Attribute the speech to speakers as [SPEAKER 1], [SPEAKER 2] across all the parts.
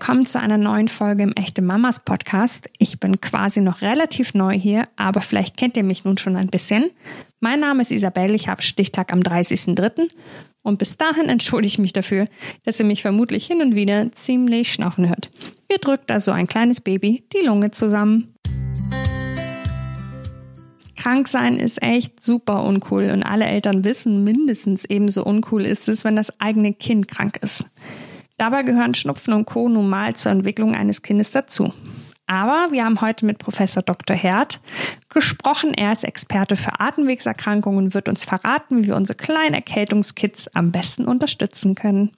[SPEAKER 1] willkommen zu einer neuen Folge im Echte Mamas Podcast. Ich bin quasi noch relativ neu hier, aber vielleicht kennt ihr mich nun schon ein bisschen. Mein Name ist Isabelle, ich habe Stichtag am 30.03. und bis dahin entschuldige ich mich dafür, dass ihr mich vermutlich hin und wieder ziemlich schnaufen hört. Mir drückt also ein kleines Baby die Lunge zusammen. Krank sein ist echt super uncool und alle Eltern wissen, mindestens ebenso uncool ist es, wenn das eigene Kind krank ist. Dabei gehören Schnupfen und Co. nun mal zur Entwicklung eines Kindes dazu. Aber wir haben heute mit Professor Dr. Herd gesprochen. Er ist Experte für Atemwegserkrankungen und wird uns verraten, wie wir unsere kleinen Erkältungskids am besten unterstützen können.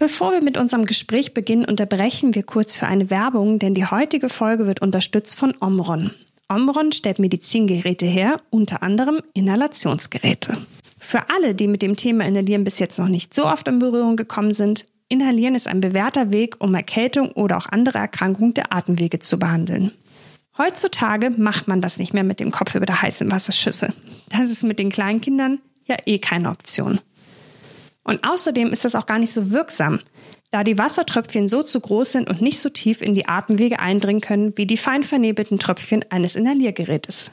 [SPEAKER 1] Bevor wir mit unserem Gespräch beginnen, unterbrechen wir kurz für eine Werbung, denn die heutige Folge wird unterstützt von Omron. Omron stellt Medizingeräte her, unter anderem Inhalationsgeräte. Für alle, die mit dem Thema Inhalieren bis jetzt noch nicht so oft in Berührung gekommen sind, Inhalieren ist ein bewährter Weg, um Erkältung oder auch andere Erkrankungen der Atemwege zu behandeln. Heutzutage macht man das nicht mehr mit dem Kopf über der heißen Wasserschüssel. Das ist mit den kleinen Kindern ja eh keine Option. Und außerdem ist das auch gar nicht so wirksam, da die Wassertröpfchen so zu groß sind und nicht so tief in die Atemwege eindringen können wie die fein vernebelten Tröpfchen eines Inhaliergerätes.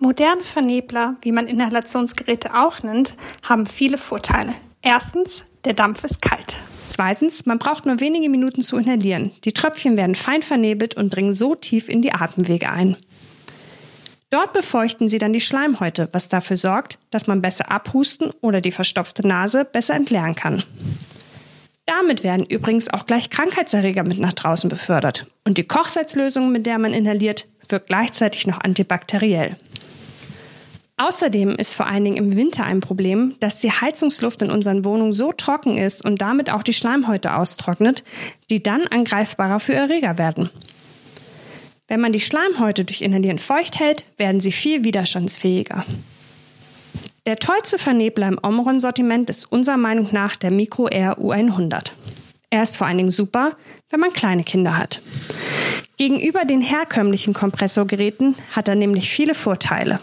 [SPEAKER 2] Moderne Vernebler, wie man Inhalationsgeräte auch nennt, haben viele Vorteile. Erstens, der Dampf ist kalt.
[SPEAKER 1] Zweitens, man braucht nur wenige Minuten zu inhalieren. Die Tröpfchen werden fein vernebelt und dringen so tief in die Atemwege ein. Dort befeuchten sie dann die Schleimhäute, was dafür sorgt, dass man besser abhusten oder die verstopfte Nase besser entleeren kann. Damit werden übrigens auch gleich Krankheitserreger mit nach draußen befördert. Und die Kochsalzlösung, mit der man inhaliert, wirkt gleichzeitig noch antibakteriell. Außerdem ist vor allen Dingen im Winter ein Problem, dass die Heizungsluft in unseren Wohnungen so trocken ist und damit auch die Schleimhäute austrocknet, die dann angreifbarer für Erreger werden. Wenn man die Schleimhäute durch Inhalieren feucht hält, werden sie viel widerstandsfähiger. Der tollste Vernebler im Omron-Sortiment ist unserer Meinung nach der Micro Air U100. Er ist vor allen Dingen super, wenn man kleine Kinder hat. Gegenüber den herkömmlichen Kompressorgeräten hat er nämlich viele Vorteile.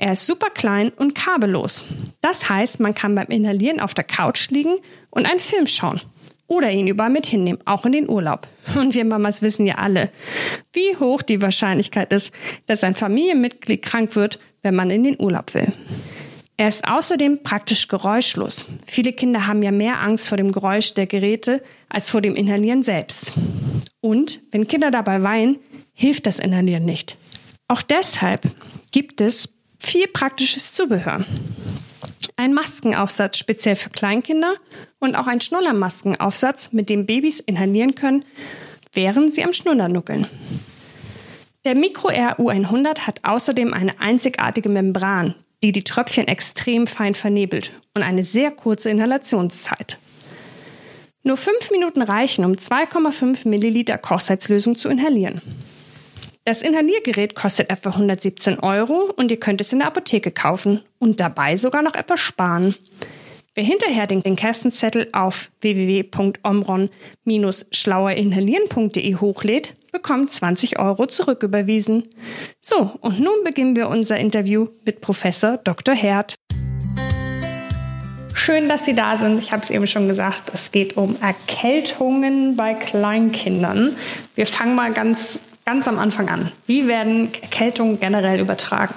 [SPEAKER 1] Er ist super klein und kabellos. Das heißt, man kann beim Inhalieren auf der Couch liegen und einen Film schauen. Oder ihn überall mit hinnehmen, auch in den Urlaub. Und wir Mamas wissen ja alle, wie hoch die Wahrscheinlichkeit ist, dass ein Familienmitglied krank wird, wenn man in den Urlaub will. Er ist außerdem praktisch geräuschlos. Viele Kinder haben ja mehr Angst vor dem Geräusch der Geräte als vor dem Inhalieren selbst. Und wenn Kinder dabei weinen, hilft das Inhalieren nicht. Auch deshalb gibt es viel praktisches Zubehör. Ein Maskenaufsatz speziell für Kleinkinder und auch ein Schnullermaskenaufsatz, mit dem Babys inhalieren können, während sie am Schnuller nuckeln. Der Micro Air U100 hat außerdem eine einzigartige Membran, die die Tröpfchen extrem fein vernebelt und eine sehr kurze Inhalationszeit. Nur fünf Minuten reichen, um 2,5 Milliliter Kochsalzlösung zu inhalieren. Das Inhaliergerät kostet etwa 117 Euro und ihr könnt es in der Apotheke kaufen und dabei sogar noch etwas sparen. Wer hinterher den, den Kästenzettel auf www.omron-schlauerinhalieren.de hochlädt, bekommt 20 Euro zurücküberwiesen. So, und nun beginnen wir unser Interview mit Professor Dr. Herd. Schön, dass Sie da sind. Ich habe es eben schon gesagt, es geht um Erkältungen bei Kleinkindern. Wir fangen mal ganz ganz am Anfang an. Wie werden Erkältungen generell übertragen?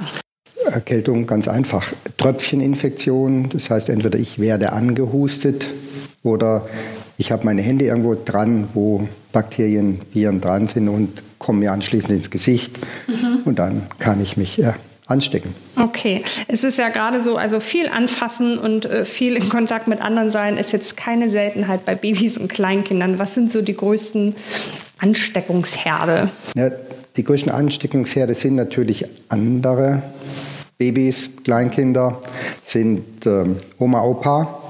[SPEAKER 3] Erkältung ganz einfach. Tröpfcheninfektion, das heißt entweder ich werde angehustet oder ich habe meine Hände irgendwo dran, wo Bakterien, Viren dran sind und kommen mir anschließend ins Gesicht mhm. und dann kann ich mich ja, anstecken.
[SPEAKER 1] Okay, es ist ja gerade so, also viel anfassen und äh, viel in Kontakt mit anderen sein ist jetzt keine Seltenheit bei Babys und Kleinkindern. Was sind so die größten Ansteckungsherde?
[SPEAKER 3] Ja, die größten Ansteckungsherde sind natürlich andere. Babys, Kleinkinder sind ähm, Oma, Opa,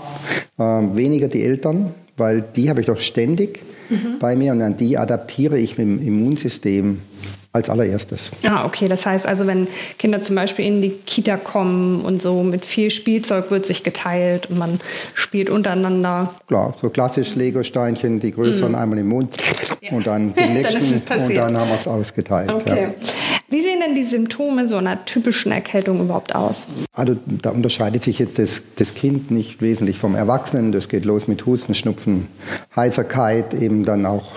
[SPEAKER 3] äh, weniger die Eltern, weil die habe ich doch ständig mhm. bei mir und an die adaptiere ich mit dem Immunsystem als allererstes.
[SPEAKER 1] Ah, okay. Das heißt also, wenn Kinder zum Beispiel in die Kita kommen und so mit viel Spielzeug wird sich geteilt und man spielt untereinander.
[SPEAKER 3] Klar, so klassisch Lego-Steinchen, die größeren mm. einmal im Mund ja. und dann die nächsten dann und dann haben wir es ausgeteilt.
[SPEAKER 1] Okay. Ja. Wie sehen denn die Symptome so einer typischen Erkältung überhaupt aus?
[SPEAKER 3] Also da unterscheidet sich jetzt das, das Kind nicht wesentlich vom Erwachsenen. Das geht los mit Husten, Schnupfen, Heiserkeit, eben dann auch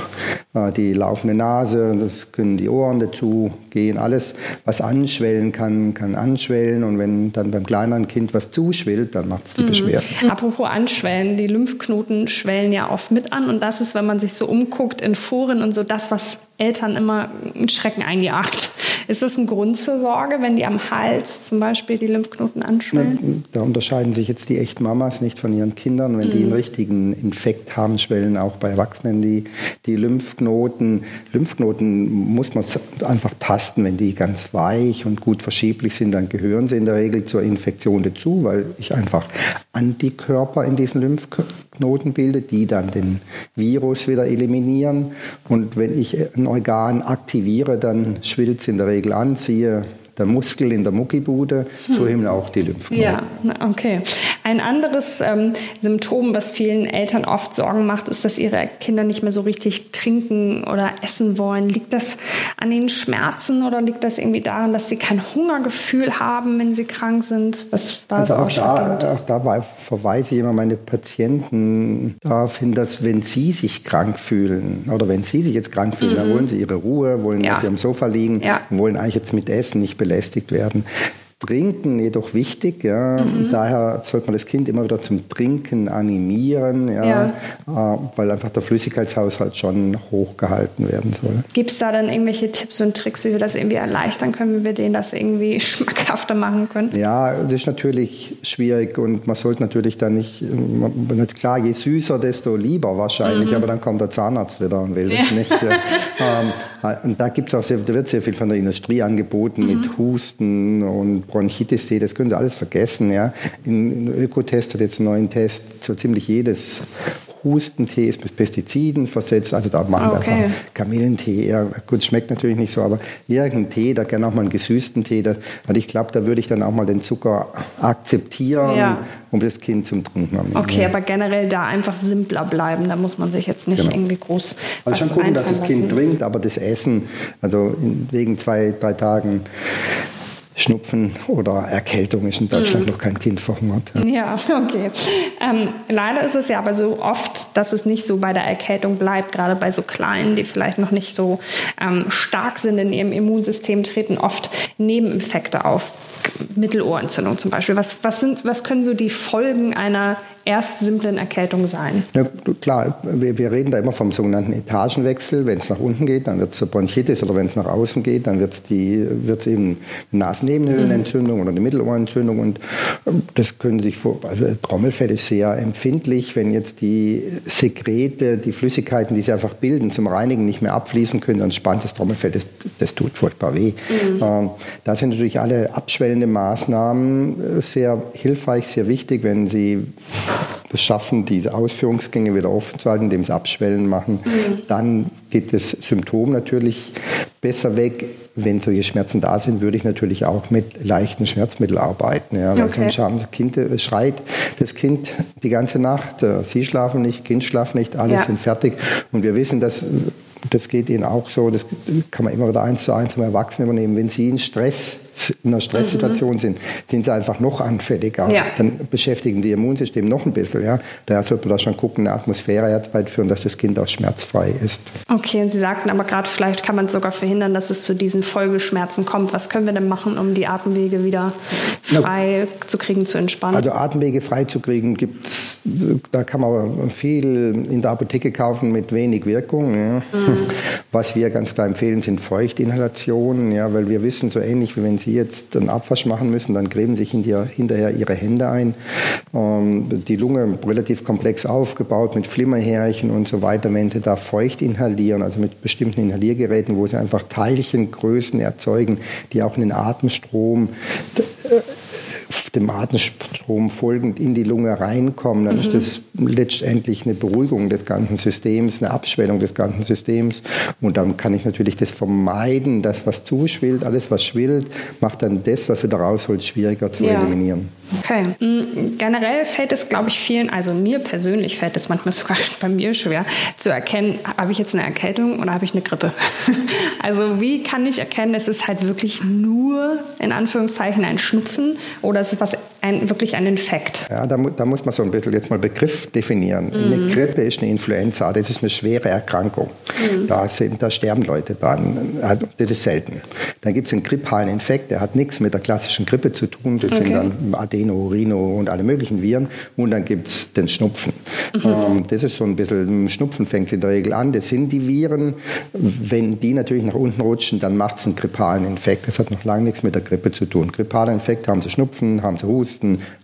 [SPEAKER 3] äh, die laufende Nase, das können die Ohren dazu gehen. Alles, was anschwellen kann, kann anschwellen. Und wenn dann beim kleineren Kind was zuschwillt, dann macht es die mhm. Beschwerden.
[SPEAKER 1] Apropos anschwellen, die Lymphknoten schwellen ja oft mit an. Und das ist, wenn man sich so umguckt in Foren und so, das, was Eltern immer einen Schrecken eingejagt. Ist das ein Grund zur Sorge, wenn die am Hals zum Beispiel die Lymphknoten anschwellen?
[SPEAKER 3] Da unterscheiden sich jetzt die echten Mamas nicht von ihren Kindern. Wenn mhm. die einen richtigen Infekt haben, schwellen auch bei Erwachsenen die, die Lymphknoten. Lymphknoten muss man einfach tasten. Wenn die ganz weich und gut verschieblich sind, dann gehören sie in der Regel zur Infektion dazu, weil ich einfach Antikörper in diesen Lymphknoten bilde, die dann den Virus wieder eliminieren. Und wenn ich ein Organ aktiviere, dann schwillt es in der Regel an. Siehe der Muskel in der Muckibude, so hm. eben auch die Lymphknoten.
[SPEAKER 1] Ja, okay. Ein anderes ähm, Symptom, was vielen Eltern oft Sorgen macht, ist, dass ihre Kinder nicht mehr so richtig trinken oder essen wollen. Liegt das an den Schmerzen oder liegt das irgendwie daran, dass sie kein Hungergefühl haben, wenn sie krank sind?
[SPEAKER 3] Was da also auch, da, auch dabei verweise ich immer meine Patienten darauf hin, dass wenn sie sich krank fühlen oder wenn sie sich jetzt krank fühlen, mhm. dann wollen sie ihre Ruhe, wollen ja. auf ihrem Sofa liegen, ja. wollen eigentlich jetzt mit Essen nicht belästigt werden. Trinken jedoch wichtig. Ja. Mhm. Daher sollte man das Kind immer wieder zum Trinken animieren, ja, ja. Äh, weil einfach der Flüssigkeitshaushalt schon hochgehalten werden soll.
[SPEAKER 1] Gibt es da dann irgendwelche Tipps und Tricks, wie wir das irgendwie erleichtern können, wie wir denen das irgendwie schmackhafter machen können?
[SPEAKER 3] Ja, es ist natürlich schwierig und man sollte natürlich dann nicht, klar, je süßer, desto lieber wahrscheinlich, mhm. aber dann kommt der Zahnarzt wieder und will das nicht. ähm, und da gibt es auch sehr, da wird sehr viel von der Industrie angeboten mhm. mit Husten und Bronchitis-Tee, das können Sie alles vergessen. Ja. In, in Ökotest hat jetzt einen neuen Test, so ziemlich jedes Hustentee ist mit Pestiziden versetzt. Also da machen okay. wir einfach Kamillentee. Ja, gut, schmeckt natürlich nicht so, aber irgendein Tee, da gerne auch mal einen gesüßten Tee. Da, also ich glaube, da würde ich dann auch mal den Zucker akzeptieren, ja. um das Kind zum Trinken
[SPEAKER 1] zu Okay, aber generell da einfach simpler bleiben. Da muss man sich jetzt nicht genau. irgendwie groß.
[SPEAKER 3] Also schon gucken, dass das Kind trinkt, aber das Essen, also wegen zwei, drei Tagen Schnupfen oder Erkältung ist in Deutschland mhm. noch kein Kind verhungert.
[SPEAKER 1] Ja, okay. Ähm, leider ist es ja aber so oft, dass es nicht so bei der Erkältung bleibt, gerade bei so Kleinen, die vielleicht noch nicht so ähm, stark sind in ihrem Immunsystem, treten oft Nebeneffekte auf. Mittelohrentzündung zum Beispiel. Was, was, sind, was können so die Folgen einer erst simplen Erkältung sein?
[SPEAKER 3] Ja, klar, wir, wir, reden da immer vom sogenannten Etagenwechsel. Wenn es nach unten geht, dann wird es Bronchitis oder wenn es nach außen geht, dann wird es eben Nasennebenhöhlenentzündung mhm. oder eine Mittelohrentzündung. Und ähm, das können sich vor, also Trommelfell ist sehr empfindlich, wenn jetzt die Sekrete, die Flüssigkeiten, die sie einfach bilden, zum Reinigen nicht mehr abfließen können, dann spannt das Trommelfell, das, das tut furchtbar weh. Mhm. Ähm, da sind natürlich alle abschwellende Maßnahmen äh, sehr hilfreich, sehr wichtig, wenn sie das schaffen, diese Ausführungsgänge wieder offen zu halten, indem sie Abschwellen machen. Mhm. Dann geht das Symptom natürlich besser weg. Wenn solche Schmerzen da sind, würde ich natürlich auch mit leichten Schmerzmitteln arbeiten. Ja, okay. sonst das Kind äh, schreit das Kind die ganze Nacht. Äh, Sie schlafen nicht, Kind schlafen nicht, alle ja. sind fertig. Und wir wissen, dass das geht Ihnen auch so, das kann man immer wieder eins zu eins zum Erwachsenen übernehmen. Wenn Sie in Stress, in einer Stresssituation mhm. sind, sind Sie einfach noch anfälliger. Ja. Dann beschäftigen die Immunsystem noch ein bisschen. Ja. Daher sollte man da schon gucken, eine Atmosphäre herbeiführen, dass das Kind auch schmerzfrei ist.
[SPEAKER 1] Okay, und Sie sagten aber gerade, vielleicht kann man sogar verhindern, dass es zu diesen Folgeschmerzen kommt. Was können wir denn machen, um die Atemwege wieder frei Na, zu kriegen, zu entspannen?
[SPEAKER 3] Also Atemwege frei zu kriegen, gibt's, da kann man viel in der Apotheke kaufen mit wenig Wirkung. Ja. Mhm. Was wir ganz klar empfehlen, sind Feuchtinhalationen, ja, weil wir wissen, so ähnlich wie wenn Sie jetzt einen Abwasch machen müssen, dann gräben sich hinterher Ihre Hände ein. Ähm, die Lunge relativ komplex aufgebaut mit Flimmerhärchen und so weiter. Wenn Sie da feucht inhalieren, also mit bestimmten Inhaliergeräten, wo Sie einfach Teilchengrößen erzeugen, die auch in den Atemstrom dem Atemstrom Strom folgend in die Lunge reinkommen, dann mhm. ist das letztendlich eine Beruhigung des ganzen Systems, eine Abschwellung des ganzen Systems. Und dann kann ich natürlich das vermeiden, dass was zuschwillt, alles was schwillt, macht dann das, was wieder rausholt, schwieriger zu ja. eliminieren.
[SPEAKER 1] Okay. Mm, generell fällt es, glaube ich, vielen, also mir persönlich fällt es manchmal sogar bei mir schwer zu erkennen, habe ich jetzt eine Erkältung oder habe ich eine Grippe? also wie kann ich erkennen, es ist halt wirklich nur in Anführungszeichen ein Schnupfen oder ist es was ein, wirklich ein Infekt?
[SPEAKER 3] Ja, da, da, muss man so ein bisschen jetzt mal Begriff definieren. Mhm. Eine Grippe ist eine Influenza, das ist eine schwere Erkrankung. Mhm. Da, sind, da sterben Leute dran. Also, das ist selten. Dann gibt es einen grippalen Infekt, der hat nichts mit der klassischen Grippe zu tun. Das okay. sind dann Adeno, Rhino und alle möglichen Viren. Und dann gibt es den Schnupfen. Mhm. Ähm, das ist so ein bisschen, Schnupfen fängt in der Regel an. Das sind die Viren. Wenn die natürlich nach unten rutschen, dann macht es einen grippalen Infekt. Das hat noch lange nichts mit der Grippe zu tun. Grippaler Infekt haben sie Schnupfen, haben sie Husten,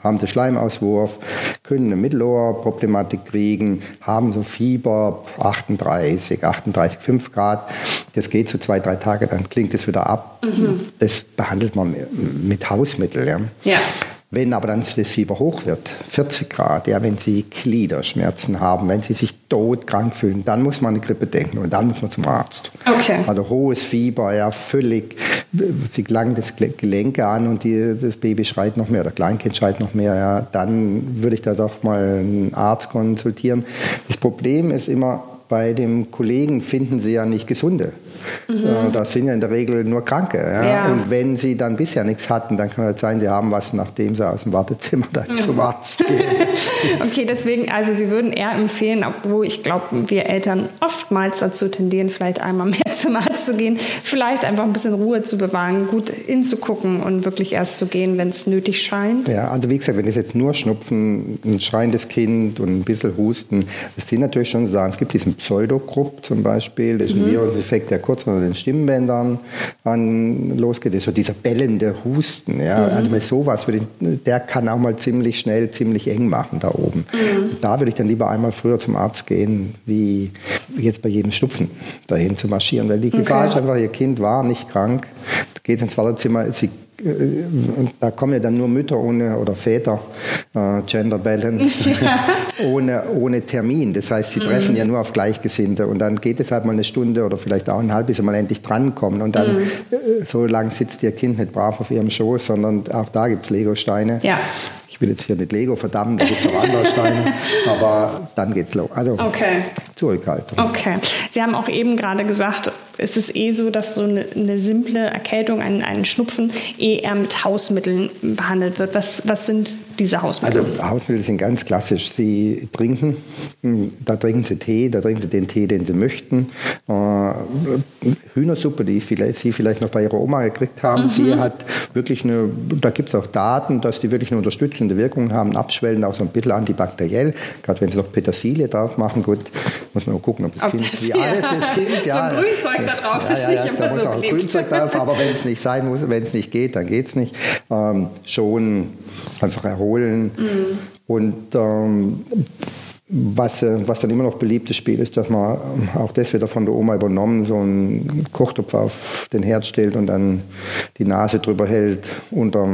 [SPEAKER 3] haben sie Schleimauswurf, können eine Mittelohrproblematik kriegen, haben so Fieber 38, 38, 5 Grad. Das geht so zwei, drei Tage, dann klingt es wieder ab. Mhm. Das behandelt man mit Hausmitteln. Ja. ja. Wenn aber dann das Fieber hoch wird, 40 Grad, ja, wenn Sie Gliederschmerzen haben, wenn Sie sich todkrank fühlen, dann muss man an eine Grippe denken und dann muss man zum Arzt. Okay. Also hohes Fieber, ja, völlig, Sie gelangen das Gelenke an und die, das Baby schreit noch mehr, oder Kleinkind schreit noch mehr, ja, dann würde ich da doch mal einen Arzt konsultieren. Das Problem ist immer, bei dem Kollegen finden Sie ja nicht Gesunde. Mhm. Das sind ja in der Regel nur Kranke. Ja? Ja. Und wenn Sie dann bisher nichts hatten, dann kann es sein, Sie haben was, nachdem Sie aus dem Wartezimmer dann mhm. zum Arzt gehen.
[SPEAKER 1] okay, deswegen, also Sie würden eher empfehlen, obwohl ich glaube, wir Eltern oftmals dazu tendieren, vielleicht einmal mehr zum Arzt zu gehen, vielleicht einfach ein bisschen Ruhe zu bewahren, gut hinzugucken und wirklich erst zu gehen, wenn es nötig scheint.
[SPEAKER 3] Ja, also wie gesagt, wenn es jetzt nur Schnupfen, ein schreiendes Kind und ein bisschen Husten, das sind natürlich schon Sachen. Es gibt diesen Pseudogrupp zum Beispiel, das ist ein mhm. Viruseffekt, der kurz unter den Stimmbändern an losgeht. Das ist so dieser bellende Husten. Ja. Mhm. Also sowas würde ich, der kann auch mal ziemlich schnell, ziemlich eng machen da oben. Mhm. Da würde ich dann lieber einmal früher zum Arzt gehen, wie jetzt bei jedem Schnupfen dahin zu marschieren. Weil die Gefahr okay. ist einfach, ihr Kind war nicht krank, geht ins Wartezimmer, sie da kommen ja dann nur Mütter ohne oder Väter, äh, Gender Balance, ja. ohne, ohne Termin. Das heißt, sie mhm. treffen ja nur auf Gleichgesinnte und dann geht es halt mal eine Stunde oder vielleicht auch eine halbe, bis sie mal endlich drankommen. Und dann, mhm. Äh, so lange sitzt ihr Kind nicht brav auf ihrem Schoß, sondern auch da gibt es Legosteine. Ja ich will jetzt hier nicht Lego verdammen, da gibt es auch andere Steine, aber dann geht's los. Also okay. Zurückhaltung.
[SPEAKER 1] Okay. Sie haben auch eben gerade gesagt, es ist eh so, dass so eine, simple Erkältung, ein, ein Schnupfen, eher mit Hausmitteln behandelt wird. Was, was sind diese Hausmittel?
[SPEAKER 3] Also Hausmittel sind ganz klassisch. Sie trinken, hm, da trinken Sie Tee, da trinken Sie den Tee, den Sie möchten. Äh, Hühnersuppe, die vielleicht, Sie vielleicht noch bei Ihrer Oma gekriegt haben, mhm. die hat wirklich eine, da gibt es auch Daten, dass die wirklich eine unterstützende Wirkung haben, abschwellen, auch so ein bisschen antibakteriell. Gerade wenn Sie noch Petersilie drauf machen, gut, muss man gucken, ob das ob Kind, das, wie alt das Kind,
[SPEAKER 1] ja. So Grünzeug da drauf ja, ist ja, nicht ja, immer da muss so auch
[SPEAKER 3] Grünzeug drauf, aber wenn es nicht sein muss, wenn es nicht geht, dann geht es nicht. Ähm, schon einfach erholen mhm. und ähm, was, äh, was dann immer noch beliebtes Spiel ist, dass man auch das wieder von der Oma übernommen, so einen Kochtopf auf den Herd stellt und dann die Nase drüber hält unter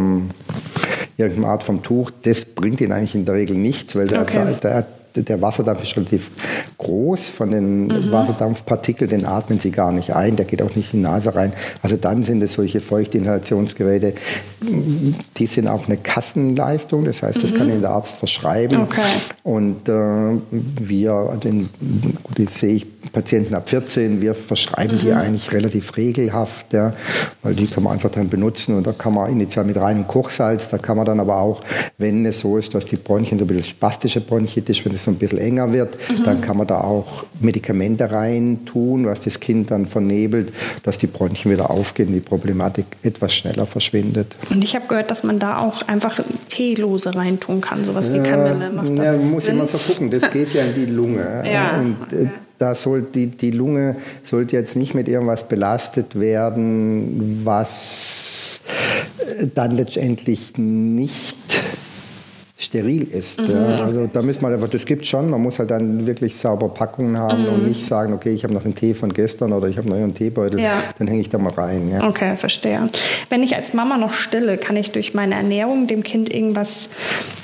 [SPEAKER 3] irgendeiner Art vom Tuch. Das bringt ihn eigentlich in der Regel nichts, weil der, okay. der, der Wasserdampf ist relativ groß von den mhm. Wasserdampfpartikeln, den atmen sie gar nicht ein, der geht auch nicht in die Nase rein. Also dann sind es solche Feuchtinhalationsgeräte, die sind auch eine Kassenleistung, das heißt, das mhm. kann Ihnen der Arzt verschreiben. Okay. Und äh, wir, den, gut, sehe ich Patienten ab 14, wir verschreiben mhm. die eigentlich relativ regelhaft, ja, weil die kann man einfach dann benutzen und da kann man initial mit reinem Kochsalz, da kann man dann aber auch, wenn es so ist, dass die Bronchien so ein bisschen spastische Bronchitis, wenn es so ein bisschen enger wird, mhm. dann kann man da auch Medikamente rein tun, was das Kind dann vernebelt, dass die Bronchien wieder aufgehen, die Problematik etwas schneller verschwindet.
[SPEAKER 1] Und ich habe gehört, dass man da auch einfach Teelose reintun kann, sowas wie Kamille.
[SPEAKER 3] Macht das ja, muss Sinn? immer so gucken, das geht ja in die Lunge. ja. Und, äh, da soll die, die Lunge sollte jetzt nicht mit irgendwas belastet werden, was dann letztendlich nicht steril ist. Mhm. Ja. Also da müssen wir einfach, das gibt schon, man muss halt dann wirklich sauber Packungen haben mhm. und nicht sagen, okay, ich habe noch einen Tee von gestern oder ich habe noch einen Teebeutel, ja. dann hänge ich da mal rein.
[SPEAKER 1] Ja. Okay, verstehe. Wenn ich als Mama noch stille, kann ich durch meine Ernährung dem Kind irgendwas äh,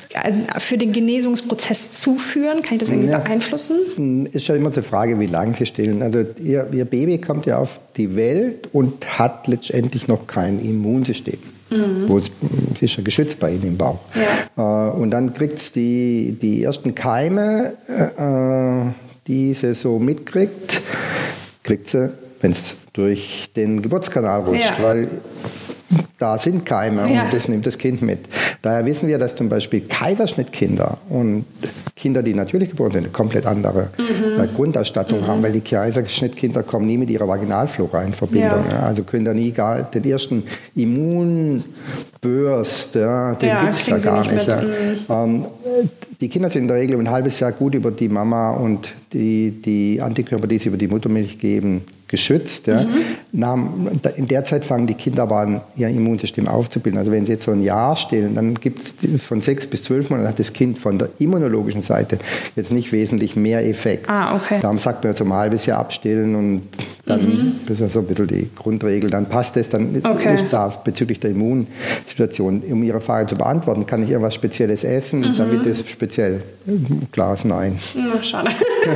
[SPEAKER 1] für den Genesungsprozess zuführen? Kann ich das irgendwie ja. beeinflussen?
[SPEAKER 3] Ist ja immer so eine Frage, wie lange sie stillen. Also ihr, ihr Baby kommt ja auf die Welt und hat letztendlich noch kein Immunsystem. Mhm. Wo es, es ist ja geschützt bei ihnen im Bauch. Ja. Äh, und dann kriegt es die, die ersten Keime, äh, die sie so mitkriegt, kriegt sie, wenn es durch den Geburtskanal rutscht, ja. weil da sind Keime ja. und das nimmt das Kind mit. Daher wissen wir, dass zum Beispiel Kaiserschnittkinder und Kinder, die natürlich geboren sind, eine komplett andere mhm. Grundausstattung mhm. haben, weil die Kaiserschnittkinder kommen nie mit ihrer Vaginalflora in Verbindung. Ja. Also können da nie gar den ersten Immunburst, ja, den ja, gibt es da gar nicht. Mhm. Ähm, die Kinder sind in der Regel ein halbes Jahr gut über die Mama und die, die Antikörper, die sie über die Muttermilch geben, geschützt. Ja. Mhm. In der Zeit fangen die Kinder aber an, ihr Immunsystem aufzubilden. Also wenn sie jetzt so ein Jahr stillen, dann gibt es von sechs bis zwölf Monaten hat das Kind von der immunologischen Seite jetzt nicht wesentlich mehr Effekt. Ah, okay. Darum sagt man so ein halbes Jahr abstillen und dann, mhm. das ist so ein bisschen die Grundregel, dann passt es, dann okay. ist da bezüglich der Immunsituation. Um Ihre Frage zu beantworten, kann ich irgendwas Spezielles essen, mhm. damit es speziell, klar ist nein.
[SPEAKER 1] Na, schade.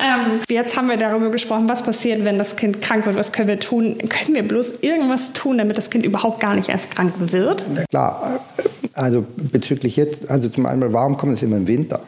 [SPEAKER 1] ähm, jetzt haben wir darüber gesprochen, was passiert, wenn das Kind krank wird. Was können wir tun? Können wir bloß irgendwas tun, damit das Kind überhaupt gar nicht erst krank wird?
[SPEAKER 3] Klar, also bezüglich jetzt, also zum einen, warum kommt es immer im Winter?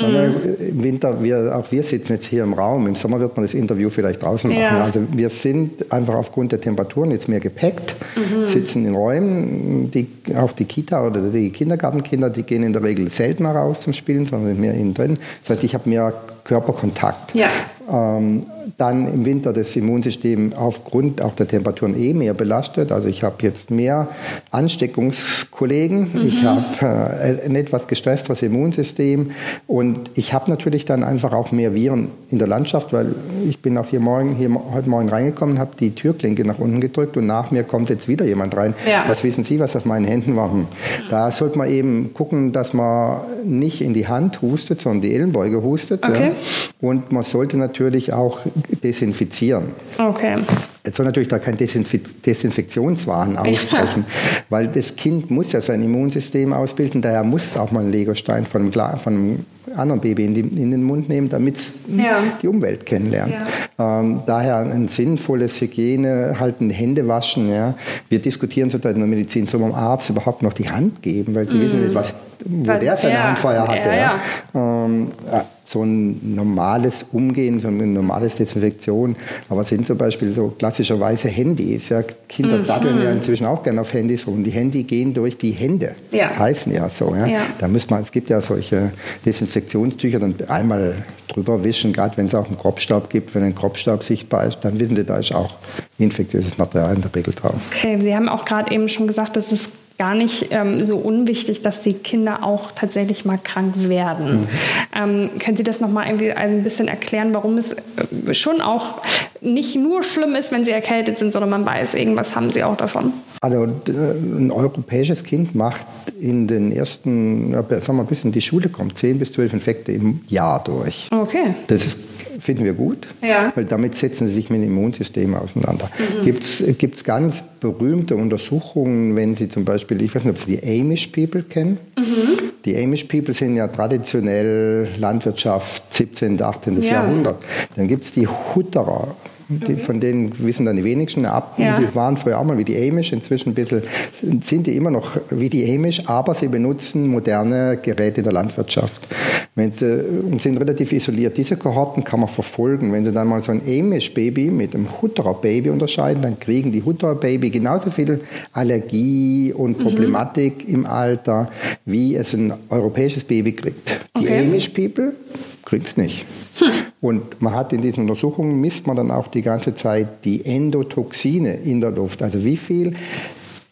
[SPEAKER 3] Mhm. Im Winter, wir, auch wir sitzen jetzt hier im Raum, im Sommer wird man das Interview vielleicht draußen machen. Ja. Also wir sind einfach aufgrund der Temperaturen jetzt mehr gepackt, mhm. sitzen in Räumen, die, auch die Kita oder die Kindergartenkinder, die gehen in der Regel seltener raus zum Spielen, sondern mehr innen drin. Das heißt, ich habe mehr Körperkontakt. Ja. Ähm, dann im Winter das Immunsystem aufgrund auch der Temperaturen eh mehr belastet. Also ich habe jetzt mehr Ansteckungskollegen, mhm. ich habe äh, ein etwas gestressteres Immunsystem und ich habe natürlich dann einfach auch mehr Viren in der Landschaft, weil ich bin auch hier morgen, hier heute Morgen reingekommen, habe die Türklinke nach unten gedrückt und nach mir kommt jetzt wieder jemand rein. Ja. Was wissen Sie, was auf meinen Händen war? Hm. Da sollte man eben gucken, dass man nicht in die Hand hustet, sondern die Ellenbeuge hustet. Okay. Ja. Und man sollte natürlich auch desinfizieren. Okay. Jetzt soll natürlich da kein Desinf Desinfektionswahn aussprechen, ja. weil das Kind muss ja sein Immunsystem ausbilden, daher muss es auch mal einen Legostein von einem, von einem anderen Baby in, die, in, den Mund nehmen, damit es ja. die Umwelt kennenlernt. Ja. Ähm, daher ein sinnvolles Hygiene, halt Hände waschen. Ja. Wir diskutieren zurzeit in der Medizin, soll man dem Arzt überhaupt noch die Hand geben, weil sie mm. wissen nicht, was, wo weil, der seine Hand vorher hatte. Ähm, so ein normales Umgehen, so eine normale Desinfektion. Aber sind zum Beispiel so klassischerweise Handys. Ja, Kinder mhm. daddeln ja inzwischen auch gerne auf Handys rum. Die Handy gehen durch die Hände. Ja. Heißen ja so. Ja. ja. Da muss man, es gibt ja solche Desinfektionstücher, dann einmal drüber wischen, gerade wenn es auch einen Kropfstaub gibt. Wenn ein Kropfstaub sichtbar ist, dann wissen Sie, da ist auch infektiöses Material in der Regel drauf.
[SPEAKER 1] Okay, Sie haben auch gerade eben schon gesagt, dass es gar nicht ähm, so unwichtig, dass die Kinder auch tatsächlich mal krank werden. Mhm. Ähm, können Sie das noch mal irgendwie ein bisschen erklären, warum es äh, schon auch nicht nur schlimm ist, wenn sie erkältet sind, sondern man weiß, irgendwas haben sie auch davon?
[SPEAKER 3] Also ein europäisches Kind macht in den ersten, sagen wir, bis in die Schule kommt, 10 bis 12 Infekte im Jahr durch. Okay. Das ist finden wir gut, ja. weil damit setzen sie sich mit dem Immunsystem auseinander. Mhm. Gibt es ganz berühmte Untersuchungen, wenn Sie zum Beispiel, ich weiß nicht, ob Sie die Amish People kennen. Mhm. Die Amish People sind ja traditionell Landwirtschaft 17., 18. Ja. Jahrhundert. Dann gibt es die Hutterer. Die, von denen wissen dann die wenigsten ab. Ja. Die waren früher auch mal wie die Amish, inzwischen ein bisschen, sind die immer noch wie die Amish, aber sie benutzen moderne Geräte in der Landwirtschaft. Wenn sie, und sind relativ isoliert. Diese Kohorten kann man verfolgen. Wenn sie dann mal so ein Amish-Baby mit einem Hutterer-Baby unterscheiden, dann kriegen die Hutterer-Baby genauso viel Allergie und mhm. Problematik mhm. im Alter, wie es ein europäisches Baby kriegt. Die okay. Amish-People kriegen es nicht. Hm. Und man hat in diesen Untersuchungen, misst man dann auch die ganze Zeit die Endotoxine in der Luft. Also wie viel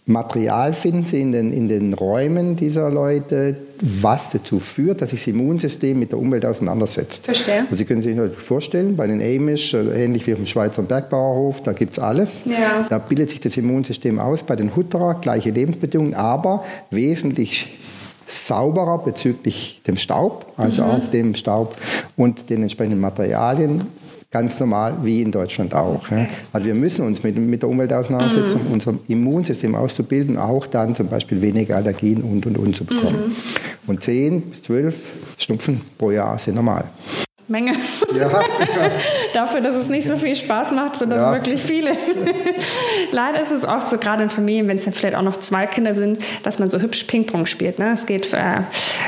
[SPEAKER 3] Material finden Sie in den, in den Räumen dieser Leute, was dazu führt, dass sich das Immunsystem mit der Umwelt auseinandersetzt. Verstehe. Und Sie können sich das vorstellen, bei den Amish, äh, ähnlich wie auf dem Schweizer Bergbauerhof, da gibt es alles. Ja. Da bildet sich das Immunsystem aus. Bei den Hutterer gleiche Lebensbedingungen, aber wesentlich sauberer bezüglich dem Staub, also mhm. auch dem Staub und den entsprechenden Materialien ganz normal wie in Deutschland auch. Also wir müssen uns mit, mit der Umwelt auseinandersetzen, um unser Immunsystem auszubilden, auch dann zum Beispiel weniger Allergien und und und zu bekommen. Und 10 bis 12 Schnupfen pro Jahr sind normal.
[SPEAKER 1] Menge. Ja. Dafür, dass es nicht so viel Spaß macht, sind das ja. wirklich viele. Leider ist es oft so, gerade in Familien, wenn es ja vielleicht auch noch zwei Kinder sind, dass man so hübsch Ping-Pong spielt. Ne? Es geht äh,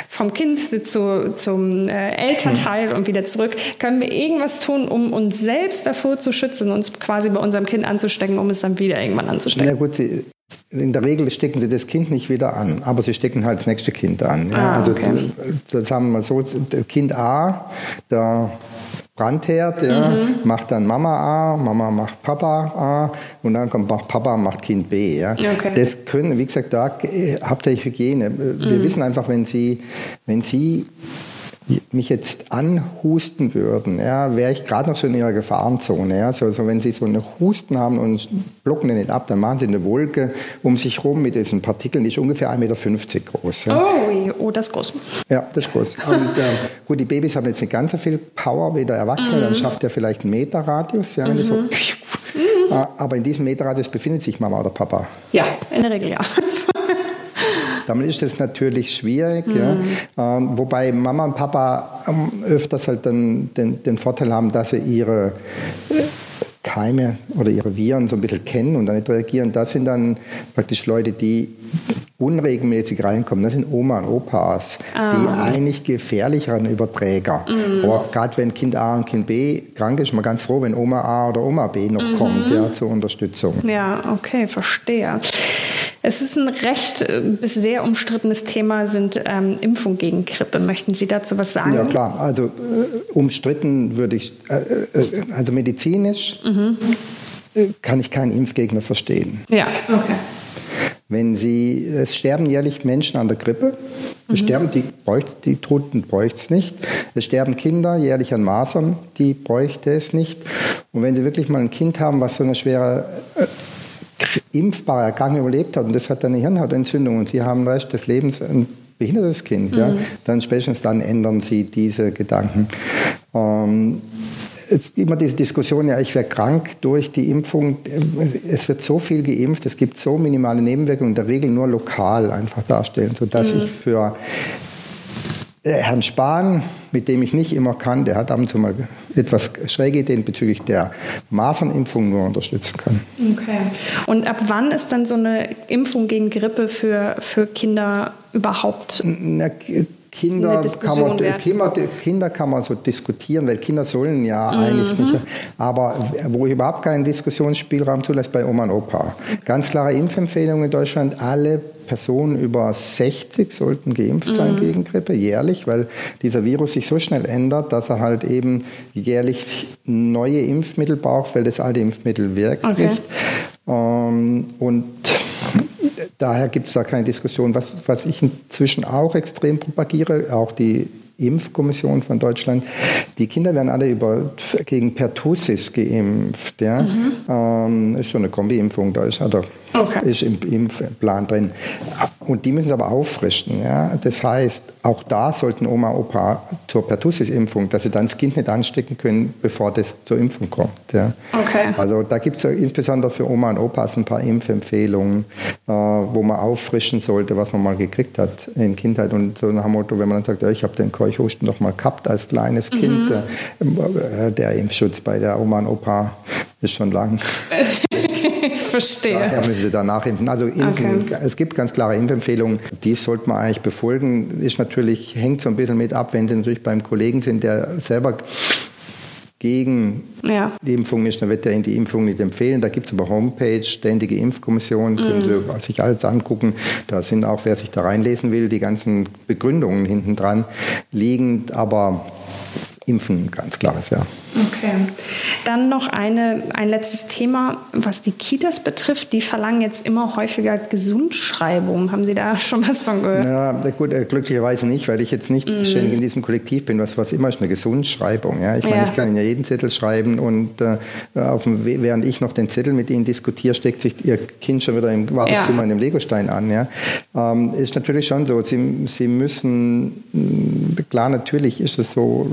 [SPEAKER 1] vom Kind zu, zum äh, Elternteil mhm. und wieder zurück. Können wir irgendwas tun, um uns selbst davor zu schützen, uns quasi bei unserem Kind anzustecken, um es dann wieder irgendwann anzustecken?
[SPEAKER 3] Na gut, Sie, in der Regel stecken sie das Kind nicht wieder an, aber sie stecken halt das nächste Kind an. Ja? Ah, also okay. das sagen wir mal so, Kind A, der Brandherd, ja, mhm. macht dann Mama A, Mama macht Papa A und dann kommt Papa macht Kind B. Ja. Okay. Das können, wie gesagt, da hauptsächlich Hygiene. Wir mhm. wissen einfach, wenn Sie, wenn Sie mich jetzt anhusten würden, ja, wäre ich gerade noch so in ihrer Gefahrenzone. Ja. So, also wenn sie so einen Husten haben und blocken den nicht ab, dann machen sie eine Wolke um sich rum mit diesen Partikeln, die ist ungefähr 1,50 Meter groß.
[SPEAKER 1] Ja. Oh, oh, das ist groß.
[SPEAKER 3] Ja, das ist groß. Und äh, gut, die Babys haben jetzt nicht ganz so viel Power wie der Erwachsene, mhm. dann schafft er vielleicht einen Meter Radius. Ja, mhm. so, mhm. aber in diesem Meterradius befindet sich Mama oder Papa.
[SPEAKER 1] Ja, in der Regel ja.
[SPEAKER 3] Damit ist es natürlich schwierig. Mhm. Ja. Ähm, wobei Mama und Papa ähm, öfters halt dann den, den Vorteil haben, dass sie ihre Keime oder ihre Viren so ein bisschen kennen und dann nicht reagieren. Das sind dann praktisch Leute, die unregelmäßig reinkommen. Das sind Oma und Opas, ah. die eigentlich gefährlicheren Überträger. Mhm. Aber gerade wenn Kind A und Kind B krank ist, ist man ganz froh, wenn Oma A oder Oma B noch mhm. kommt ja, zur Unterstützung.
[SPEAKER 1] Ja, okay, verstehe. Es ist ein recht äh, bis sehr umstrittenes Thema, sind ähm, Impfungen gegen Grippe. Möchten Sie dazu was sagen?
[SPEAKER 3] Ja klar, also äh, umstritten würde ich, äh, äh, also medizinisch mhm. kann ich keinen Impfgegner verstehen.
[SPEAKER 1] Ja, okay.
[SPEAKER 3] Wenn Sie, es sterben jährlich Menschen an der Grippe. Es mhm. sterben die, bräucht, die Toten bräuchte es nicht. Es sterben Kinder jährlich an Masern, die bräuchte es nicht. Und wenn Sie wirklich mal ein Kind haben, was so eine schwere äh, impfbare Erkrankung überlebt hat und das hat eine Hirnhautentzündung und Sie haben Rest des Lebens ein behindertes Kind, mhm. ja, dann spätestens dann ändern Sie diese Gedanken. Ähm, es gibt immer diese Diskussion, ja, ich wäre krank durch die Impfung. Es wird so viel geimpft, es gibt so minimale Nebenwirkungen, in der Regel nur lokal einfach darstellen, sodass mhm. ich für Herrn Spahn, mit dem ich nicht immer kann, der hat ab und zu mal etwas schräge Ideen bezüglich der Masernimpfung nur unterstützen kann.
[SPEAKER 1] Okay. Und ab wann ist dann so eine Impfung gegen Grippe für, für Kinder überhaupt?
[SPEAKER 3] Na, Kinder kann, man, Kinder, Kinder, kann man so diskutieren, weil Kinder sollen ja mhm. eigentlich nicht. Aber wo ich überhaupt keinen Diskussionsspielraum zulässt, bei Oma und Opa. Ganz klare Impfempfehlung in Deutschland. Alle Personen über 60 sollten geimpft sein mhm. gegen Grippe, jährlich, weil dieser Virus sich so schnell ändert, dass er halt eben jährlich neue Impfmittel braucht, weil das alte Impfmittel wirkt okay. nicht. Ähm, und daher gibt es da keine Diskussion. Was, was ich inzwischen auch extrem propagiere, auch die Impfkommission von Deutschland. Die Kinder werden alle über, gegen Pertussis geimpft. Ja? Mhm. Ähm, ist schon eine Kombi-Impfung, da ist, also, okay. ist im Impfplan drin. Und die müssen es aber auffrischen. Ja? Das heißt, auch da sollten Oma, Opa zur Pertussis-Impfung, dass sie dann das Kind nicht anstecken können, bevor das zur Impfung kommt. Ja?
[SPEAKER 1] Okay.
[SPEAKER 3] Also da gibt es insbesondere für Oma und Opas ein paar Impfempfehlungen, äh, wo man auffrischen sollte, was man mal gekriegt hat in Kindheit. Und so nach dem Motto, wenn man dann sagt, ja, ich habe den Keuchhusten doch mal gehabt als kleines mhm. Kind, äh, der Impfschutz bei der Oma und Opa ist schon lang.
[SPEAKER 1] Verstehe. Daher
[SPEAKER 3] müssen Sie danach impfen. Also impfen, okay. es gibt ganz klare Impfempfehlungen, die sollte man eigentlich befolgen. Ist natürlich, hängt so ein bisschen mit ab, wenn Sie natürlich beim Kollegen sind, der selber gegen ja. die Impfung ist, dann wird er Ihnen die Impfung nicht empfehlen. Da gibt es aber Homepage, ständige Impfkommission, können mhm. Sie sich alles angucken. Da sind auch, wer sich da reinlesen will, die ganzen Begründungen hinten dran liegend, aber Impfen, ganz klares Ja.
[SPEAKER 1] Okay. Dann noch eine, ein letztes Thema, was die Kitas betrifft. Die verlangen jetzt immer häufiger Gesundschreibung. Haben Sie da schon was von gehört?
[SPEAKER 3] Ja, gut, äh, glücklicherweise nicht, weil ich jetzt nicht mm. ständig in diesem Kollektiv bin. Was, was immer ist eine Gesundschreibung. Ja? Ich meine, ja. ich kann Ihnen ja jeden Zettel schreiben und äh, dem, während ich noch den Zettel mit Ihnen diskutiere, steckt sich Ihr Kind schon wieder im Wartezimmer ja. in dem Legostein an. Ja? Ähm, ist natürlich schon so. Sie, Sie müssen, klar, natürlich ist es so,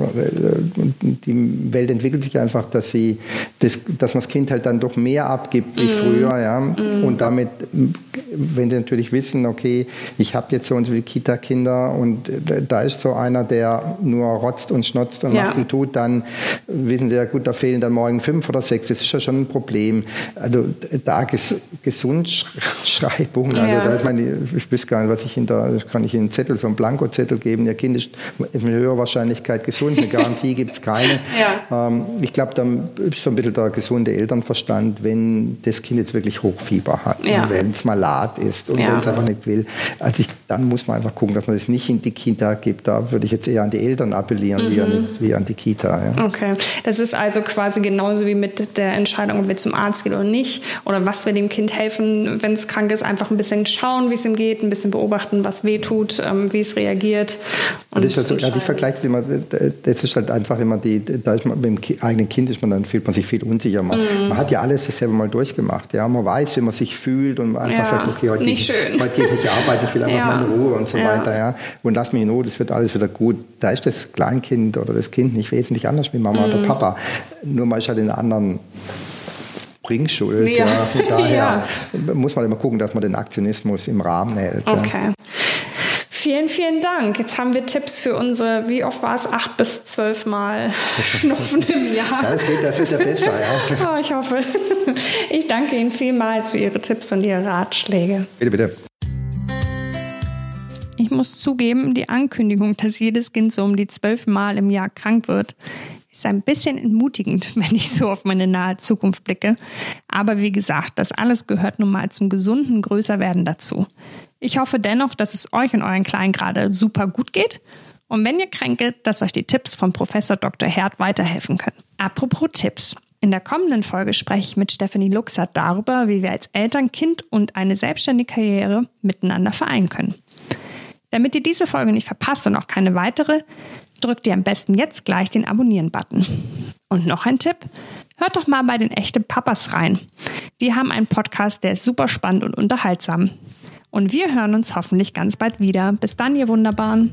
[SPEAKER 3] die Welt entwickelt sich einfach, dass sie, das, dass man das Kind halt dann doch mehr abgibt wie mm. früher, ja. Mm. Und damit, wenn sie natürlich wissen, okay, ich habe jetzt so und so viele Kita-Kinder und da ist so einer, der nur rotzt und schnotzt und ja. macht und tut, dann wissen sie ja gut, da fehlen dann morgen fünf oder sechs. Das ist ja schon ein Problem. Also da Ges Gesundschreibung, also ja. da, ich meine, ich weiß gar nicht, was ich hinter, kann ich Ihnen einen Zettel, so einen Blankozettel geben. Ihr Kind ist mit höherer Wahrscheinlichkeit gesund, eine Garantie gibt es keine. Ja. Ähm, ich glaube, da ist so ein bisschen der gesunde Elternverstand, wenn das Kind jetzt wirklich Hochfieber hat, ja. wenn es malat ist und wenn es einfach nicht will. Also ich, dann muss man einfach gucken, dass man das nicht in die Kita gibt. Da würde ich jetzt eher an die Eltern appellieren, mhm. wie, an, wie, an, die Kita.
[SPEAKER 1] Okay, das ist also quasi genauso wie mit der Entscheidung, ob wir zum Arzt gehen oder nicht oder was wir dem Kind helfen, wenn es krank ist, einfach ein bisschen schauen, wie es ihm geht, ein bisschen beobachten, was weh tut, ähm, wie es reagiert.
[SPEAKER 3] Und das ist also, ja, die vergleicht immer, das ist halt einfach immer die, da ist man, mit dem eigenen Kind ist man, dann fühlt man sich viel unsicher. Man, mm. man hat ja alles selber mal durchgemacht. Ja? Man weiß, wie man sich fühlt und man einfach ja, sagt, okay, heute, nicht gehe, ich, heute gehe ich nicht arbeiten, ich will einfach ja. mal in Ruhe und so weiter. Ja? Und lass mich in Ruhe, das wird alles wieder gut. Da ist das Kleinkind oder das Kind nicht wesentlich anders wie Mama mm. oder Papa. Nur man ist halt in einer anderen Bringschuld. Ja. ja. Von daher ja. muss man immer gucken, dass man den Aktionismus im Rahmen hält.
[SPEAKER 1] Okay. Ja. Vielen, vielen Dank. Jetzt haben wir Tipps für unsere, wie oft war es, acht bis zwölf Mal Schnupfen im Jahr.
[SPEAKER 3] Ja, das das wird ja besser,
[SPEAKER 1] ja. Oh, ich hoffe. Ich danke Ihnen vielmals für Ihre Tipps und Ihre Ratschläge.
[SPEAKER 3] Bitte, bitte.
[SPEAKER 1] Ich muss zugeben, die Ankündigung, dass jedes Kind so um die zwölf Mal im Jahr krank wird, ist ein bisschen entmutigend, wenn ich so auf meine nahe Zukunft blicke. Aber wie gesagt, das alles gehört nun mal zum gesunden Größerwerden dazu. Ich hoffe dennoch, dass es euch und euren Kleinen gerade super gut geht. Und wenn ihr kränket, dass euch die Tipps von Professor Dr. Herd weiterhelfen können. Apropos Tipps. In der kommenden Folge spreche ich mit Stephanie Luxert darüber, wie wir als Eltern, Kind und eine selbstständige Karriere miteinander vereinen können. Damit ihr diese Folge nicht verpasst und auch keine weitere, drückt ihr am besten jetzt gleich den Abonnieren-Button. Und noch ein Tipp: Hört doch mal bei den echten Papas rein. Die haben einen Podcast, der ist super spannend und unterhaltsam. Und wir hören uns hoffentlich ganz bald wieder. Bis dann, ihr Wunderbaren.